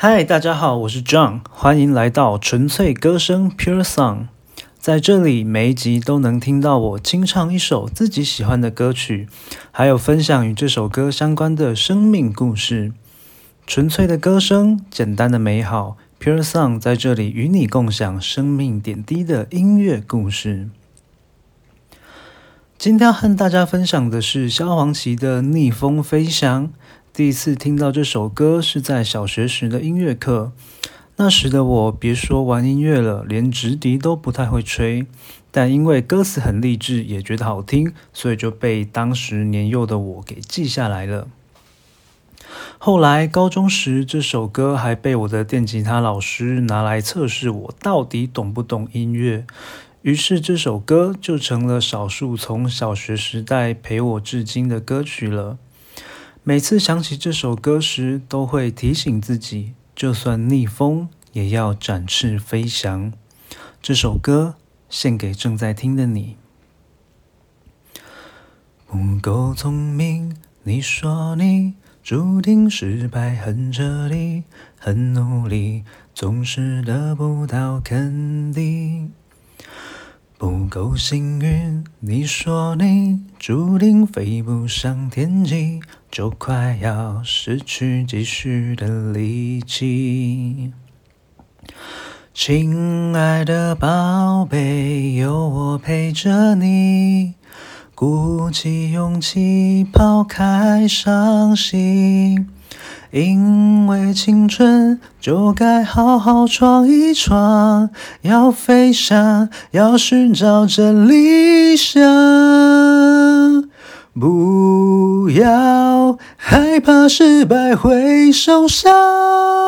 嗨，大家好，我是 John，欢迎来到纯粹歌声 Pure Song。在这里，每一集都能听到我清唱一首自己喜欢的歌曲，还有分享与这首歌相关的生命故事。纯粹的歌声，简单的美好，Pure Song 在这里与你共享生命点滴的音乐故事。今天要和大家分享的是萧煌奇的《逆风飞翔》。第一次听到这首歌是在小学时的音乐课。那时的我，别说玩音乐了，连直笛都不太会吹。但因为歌词很励志，也觉得好听，所以就被当时年幼的我给记下来了。后来高中时，这首歌还被我的电吉他老师拿来测试我到底懂不懂音乐。于是这首歌就成了少数从小学时代陪我至今的歌曲了。每次想起这首歌时，都会提醒自己，就算逆风，也要展翅飞翔。这首歌献给正在听的你。不够聪明，你说你注定失败，很彻底，很努力，总是得不到肯定。不够幸运，你说你注定飞不上天际，就快要失去继续的力气。亲爱的宝贝，有我陪着你，鼓起勇气抛开伤心。因为青春就该好好闯一闯，要飞翔，要寻找真理想，不要害怕失败会受伤。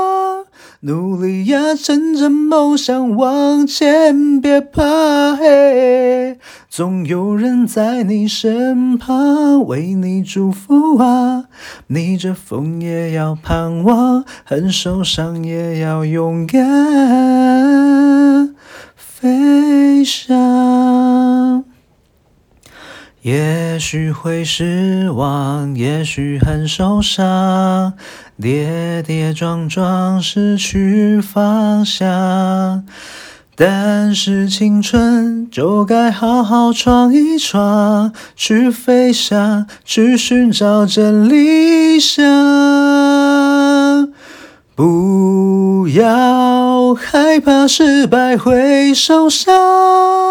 努力呀，趁着梦想往前，别怕黑，总有人在你身旁为你祝福啊！逆着风也要盼望，很受伤也要勇敢飞翔。也许会失望，也许很受伤，跌跌撞撞失去方向。但是青春就该好好闯一闯，去飞翔，去寻找真理想。不要害怕失败会受伤。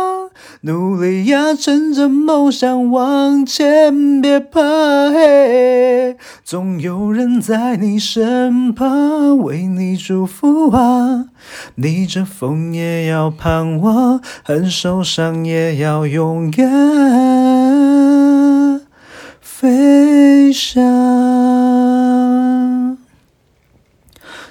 努力呀，趁着梦想往前，别怕黑，总有人在你身旁为你祝福啊！逆着风也要盼望，很受伤也要勇敢飞翔。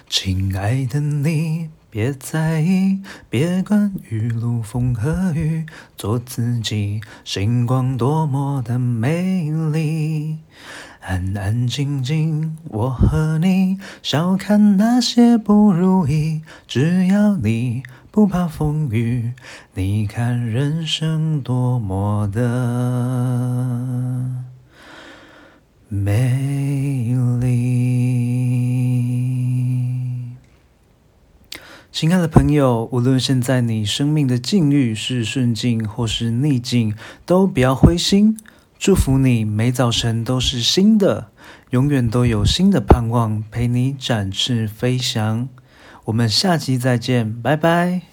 亲爱的你。别在意，别管雨露风和雨，做自己，星光多么的美丽。安安静静，我和你，笑看那些不如意。只要你不怕风雨，你看人生多么的美亲爱的朋友，无论现在你生命的境遇是顺境或是逆境，都不要灰心。祝福你每早晨都是新的，永远都有新的盼望陪你展翅飞翔。我们下期再见，拜拜。